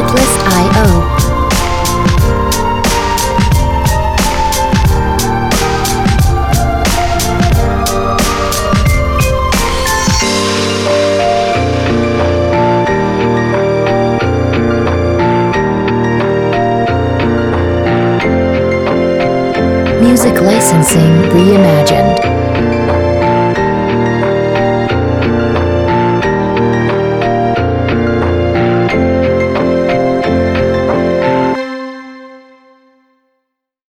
Artlist.io. Music licensing reimagined.